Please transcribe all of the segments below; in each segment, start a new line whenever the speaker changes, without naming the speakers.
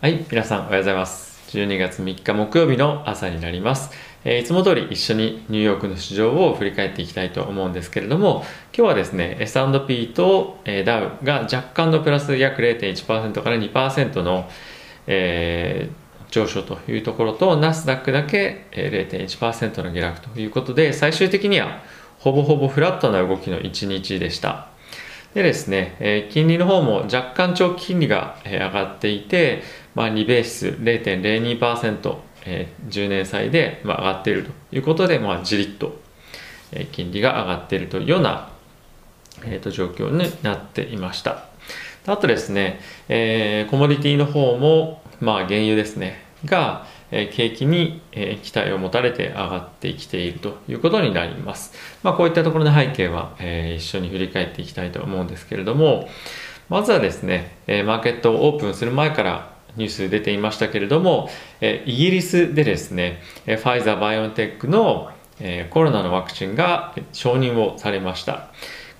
はい、皆さんおはようございます。12月3日木曜日の朝になります。えーいつも通り一緒にニューヨークの市場を振り返っていきたいと思うんですけれども、今日はですね、S&P と、えーダウが若干のプラス約0.1%から2%の、えー上昇というところと、ナスダックだけ0.1%の下落ということで、最終的にはほぼほぼフラットな動きの1日でした。でですね、金利の方も若干長期金利が、上がっていて、まあ、2ベース0.02%、えー10年債で、まあ、上がっているということで、まあ、じりっと、えー金利が上がっているというような、えーと状況になっていました。あとですね、えーコモディティの方も、まあ、原油ですね、が、えー景気に、えー期待を持たれて上がってきているということになります。まあ、こういったところの背景は、えー一緒に振り返っていきたいと思うんですけれども、まずはですね、えーマーケットをオープンする前からニュース出ていましたけれども、えイギリスでですね、えファイザー・バイオンテックの、えコロナのワクチンが承認をされました。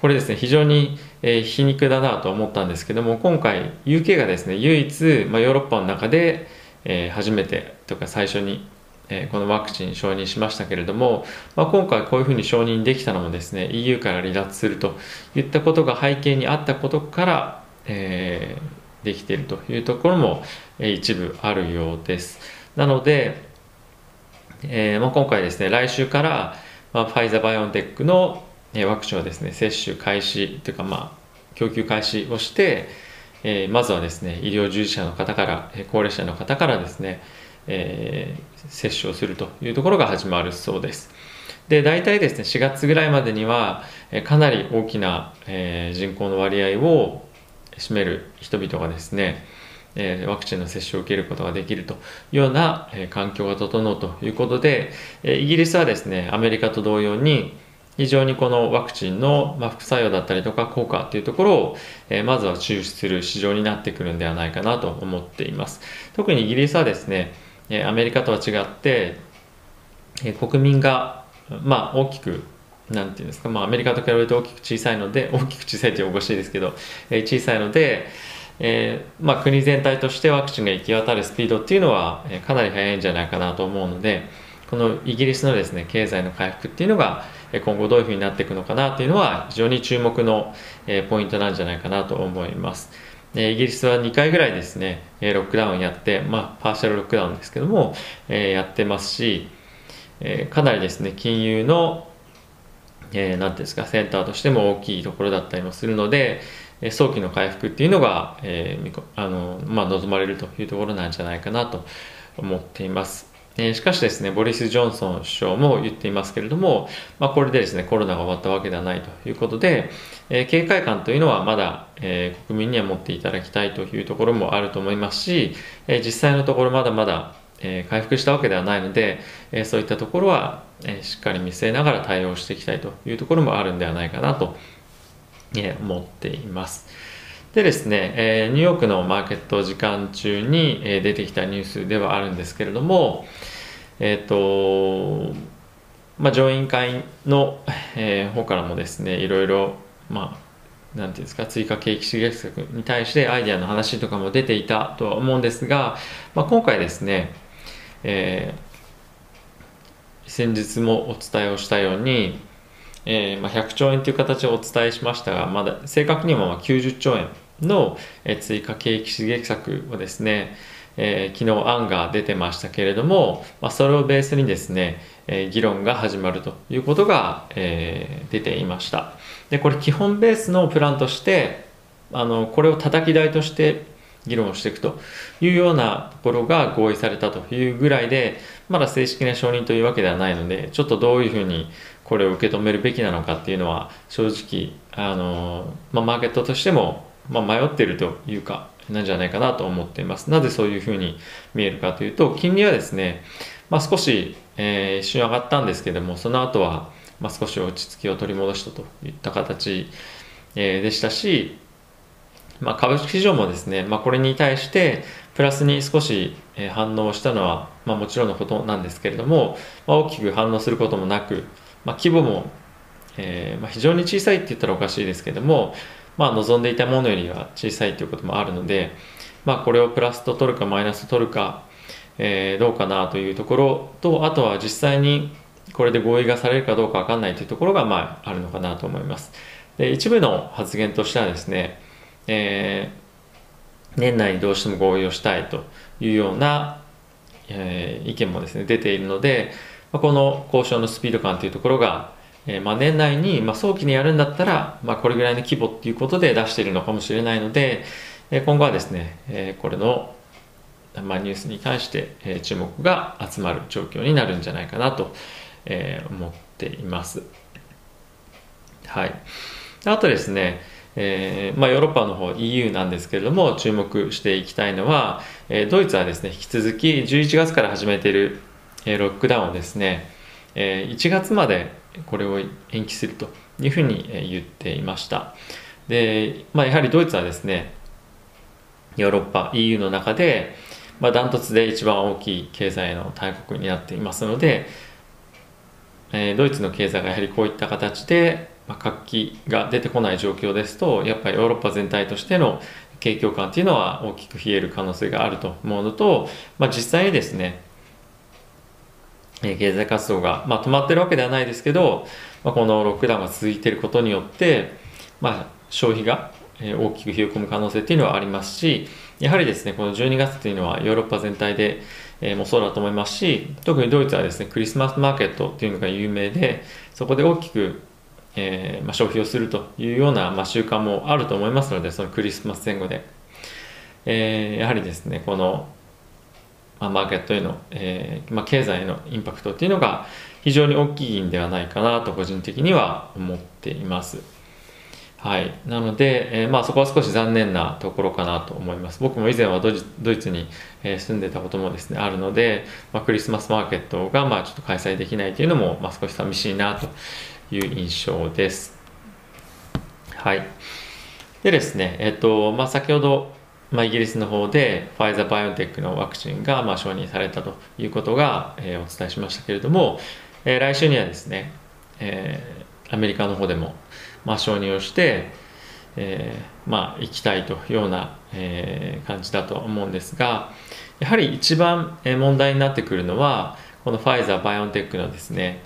これですね、非常に、え皮肉だなと思ったんですけども、今回 UK がですね、唯一、ま、ヨーロッパの中で、え初めてとか最初に、えこのワクチン承認しましたけれども、まあ、今回こういうふうに承認できたのもですね EU から離脱するといったことが背景にあったことから、えできているというところも、え一部あるようです。なので、えーまあ、今回ですね来週から、まあ、ファイザーバイオンテックの、えワクチンをですね接種開始というかまあ供給開始をして、えーまずはですね医療従事者の方からえ高齢者の方からですね、えー接種をするというところが始まるそうです。で大体ですね4月ぐらいまでにはえかなり大きな、え人口の割合を占める人々がですねえーワクチンの接種を受けることができるというような、えー環境が整うということで、えーイギリスはですねアメリカと同様に非常にこのワクチンの、ま、副作用だったりとか効果というところを、えーまずは注視する市場になってくるんではないかなと思っています。特にイギリスはですねえーアメリカとは違って、えー国民が、まあ、大きくなんていうんですか、まあ、アメリカと比べると大きく小さいので 大きく小さいっておかしいですけど、えー小さいので、えーまあ、国全体としてワクチンが行き渡るスピードっていうのは、えかなり速いんじゃないかなと思うのでこのイギリスのですね経済の回復っていうのがえ今後どういうふうになっていくのかなっていうのは非常に注目の、えポイントなんじゃないかなと思います。えイギリスは2回ぐらいですね、えロックダウンやって、まあ、パーシャルロックダウンですけども、えやってますし、えかなりですね、金融の、えーていうんですか、センターとしても大きいところだったりもするので、え早期の回復っていうのが、えーあのまあ、望まれるというところなんじゃないかなと思っています。えーしかしですね、ボリス・ジョンソン首相も言っていますけれども、まあ、これでですね、コロナが終わったわけではないということで、えー警戒感というのはまだ、えー国民には持っていただきたいというところもあると思いますし、えー実際のところまだまだ、えー回復したわけではないので、えーそういったところは、えーしっかり見据えながら対応していきたいというところもあるんではないかなと、え思っています。でですね、えニューヨークのマーケット時間中に、え出てきたニュースではあるんですけれども、えっ、と、まあ、上院会の、えー方からもですね、いろいろ、まあ、なんていうんですか、追加景気刺激策に対してアイデアの話とかも出ていたとは思うんですが、まあ、今回ですね、えー先日もお伝えをしたように、えーまあ、100兆円という形をお伝えしましたが、まだ正確にはまあ90兆円のえー追加景気刺激策をですね、えー昨日案が出てましたけれども、まあ、それをベースにですね、えー議論が始まるということが、えー出ていました。でこれ基本ベースのプランとしてあのこれを叩き台として議論をしていくというようなところが合意されたというぐらいでまだ正式な承認というわけではないのでちょっとどういうふうにこれを受け止めるべきなのかっていうのは正直あの、まあ、マーケットとしても、まあ、迷っているというかなんじゃないかなと思っています。なぜそういうふうに見えるかというと金利はですね、まあ、少し、えー一瞬上がったんですけどもその後は、まあ、少し落ち着きを取り戻したといった形、えーでしたしまあ、株式市場もですね、まあ、これに対してプラスに少し反応したのは、まあ、もちろんのことなんですけれども、まあ、大きく反応することもなく、まあ、規模も、えーまあ、非常に小さいって言ったらおかしいですけれども、まあ、望んでいたものよりは小さいということもあるので、まあ、これをプラスと取るかマイナスと取るか、えー、どうかなというところとあとは実際にこれで合意がされるかどうか分かんないというところが、まあ、あるのかなと思います。で一部の発言としてはですね、えー、年内にどうしても合意をしたいというような、えー、意見もですね出ているので、まあ、この交渉のスピード感というところがえー、まあ、年内に、まあ、早期にやるんだったら、まあ、これぐらいの規模っていうことで出しているのかもしれないので、えー、今後はですね、えー、これの、まあ、ニュースに関して、え注目が集まる状況になるんじゃないかなと、え思っています。はい。あとですね、えーまあ、ヨーロッパの方 EU なんですけれども注目していきたいのは、えー、ドイツはですね引き続き11月から始めている、えー、ロックダウンをですね、えー、1月までこれを延期するというふうに言っていました。で、まあ、やはりドイツはですねヨーロッパ EU の中で、まあ、ダントツで一番大きい経済の大国になっていますので、えー、ドイツの経済がやはりこういった形で、まあ、活気が出てこない状況ですとやっぱりヨーロッパ全体としての景況感というのは大きく冷える可能性があると思うのと、まあ、実際にですね経済活動が、まあ、止まってるわけではないですけど、まあ、このロックダウンが続いていることによって、まあ、消費が大きく冷え込む可能性っていうのはありますしやはりですねこの12月っていうのはヨーロッパ全体で、え、もそうだと思いますし特にドイツはですねクリスマスマーケットっていうのが有名でそこで大きく、えーまあ、消費をするというような、まあ、習慣もあると思いますのでそのクリスマス前後で、えー、やはりですねこのまあ、マーケットへの、えーま、経済へのインパクトっていうのが非常に大きいんではないかなと個人的には思っています。はい、なので、えー、まあ、そこは少し残念なところかなと思います。僕も以前はドイツに、え、住んでたこともですねあるので、まあ、クリスマスマーケットがまあちょっと開催できないというのも、まあ、少し寂しいなという印象です。はい。でですね、えっ、と、まあ、先ほどまあ、イギリスの方でファイザー・バイオンテックのワクチンがまあ承認されたということが、えー、お伝えしましたけれども、えー、来週にはですね、えー、アメリカの方でも、まあ、承認をして、えー、まあ行きたいというような、えー、感じだと思うんですがやはり一番問題になってくるのはこのファイザー・バイオンテックのですね、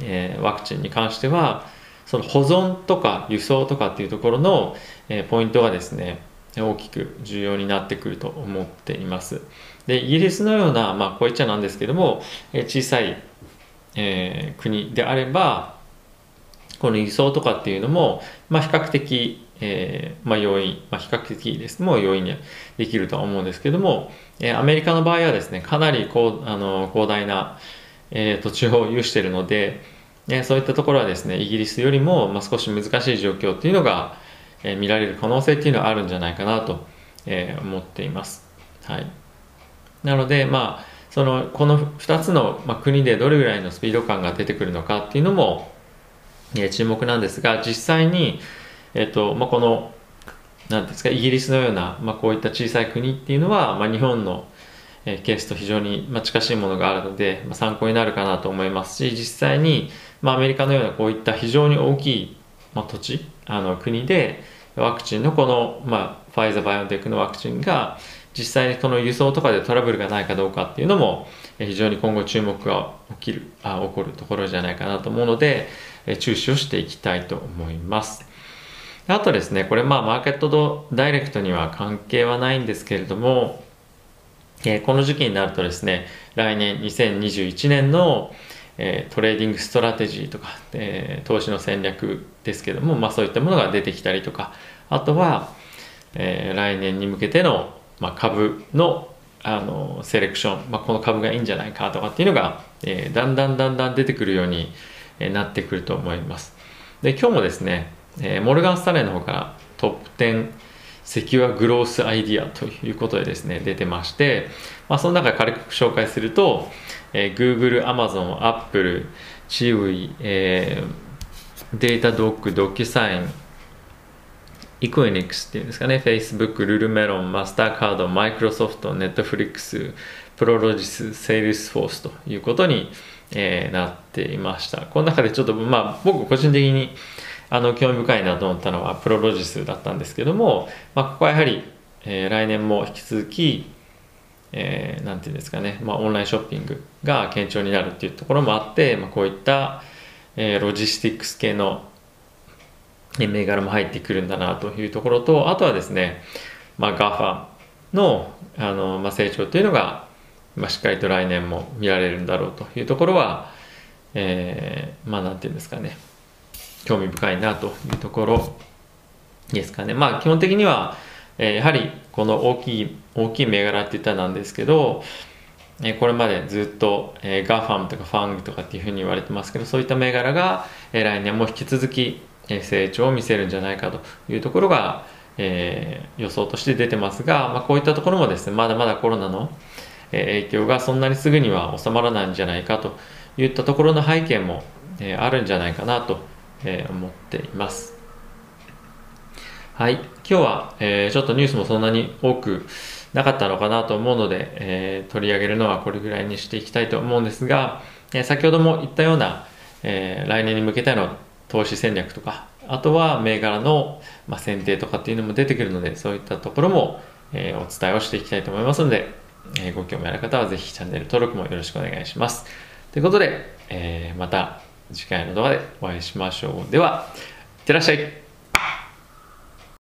えー、ワクチンに関してはその保存とか輸送とかっていうところの、えー、ポイントがですね大きく重要になってくると思っています。でイギリスのような、まあ、こう言っちゃなんですけどもえ小さい、え、国であればこの輸送とかっていうのも、まあ、比較的、えーまあ、容易、まあ、比較的ですも容易にできるとは思うんですけども、え、アメリカの場合はですねかなりこうあの広大な、えー、土地を有しているので、えー、そういったところはですねイギリスよりも、まあ、少し難しい状況っていうのがえ見られる可能性っていうのはあるんじゃないかなと、え思っています。はい、なので、まあ、そのこの2つの、まあ国でどれぐらいのスピード感が出てくるのかっていうのも、え注目なんですが実際に、えーとまあ、この何ですかイギリスのような、まあ、こういった小さい国っていうのは、まあ、日本の、えケースと非常に、ま近しいものがあるので、ま参考になるかなと思いますし実際に、まアメリカのようなこういった非常に大きい、ま土地あの国でワクチンのこの、まあ、ファイザー・バイオンテックのワクチンが実際にこの輸送とかでトラブルがないかどうかっていうのも非常に今後注目が起きるあ起こるところじゃないかなと思うので注視をしていきたいと思います。あとですねこれまあマーケットとダイレクトには関係はないんですけれどもこの時期になるとですね来年2021年のえー、 trading strategy とか、えー、投資の戦略ですけども、まあ、そういったものが出てきたりとかあとは、え、来年に向けての、まあ、株のあのセレクション、まあ、この株がいいんじゃないかとかっていうのが、え、だんだんだんだん出てくるようになってくると思います。で今日もですね、え、モルガン・スタンレーの方からトップ10 secular growth idea ということでですね出てまして、まあ、その中で軽く紹介すると、えー、Google、Amazon、Apple、 Chewy、えー、データドック、ドキュサイン、エクイニクスっていうんですかね、Facebook、ルルメロン、マスターカード、マイクロソフト、ネットフリックス、プロロジス、セールスフォースということに、えー、なっていました。この中でちょっと、まあ、僕個人的にあの興味深いなと思ったのはプロロジスだったんですけども、まあ、ここはやはりえー、来年も引き続き、えー、ていうんですかね、まあ、オンラインショッピングが堅調になるっていうところもあって、まあ、こういった、えー、ロジスティックス系の銘柄も入ってくるんだなというところと、あとはですね、まあ、GAFA のあの、まあ、成長というのが、まあ、しっかりと来年も見られるんだろうというところは、えー、まあなんていうんですかね、興味深いなというところですかね。まあ基本的には、え、やはりこの大きい、大きい銘柄って言ったらなんですけど、えこれまでずっと、えー、ガファムとかファングとかっていうふうに言われてますけど、そういった銘柄が、え、来年も引き続き、え、成長を見せるんじゃないかというところが、えー、予想として出てますが、まあ、こういったところもですね、まだまだコロナの影響がそんなにすぐには収まらないんじゃないかといったところの背景も、え、あるんじゃないかなと、え、思っています。はい。今日は、えー、ちょっとニュースもそんなに多くなかったのかなと思うので、えー、取り上げるのはこれぐらいにしていきたいと思うんですが、え、先ほども言ったような、え、来年に向けての投資戦略とか、あとは銘柄の、まあ、選定とかっていうのも出てくるので、そういったところも、え、お伝えをしていきたいと思いますので、え、ご興味ある方はぜひチャンネル登録もよろしくお願いします。ということで、えー、また次回の動画でお会いしましょう。では、いってらっしゃい。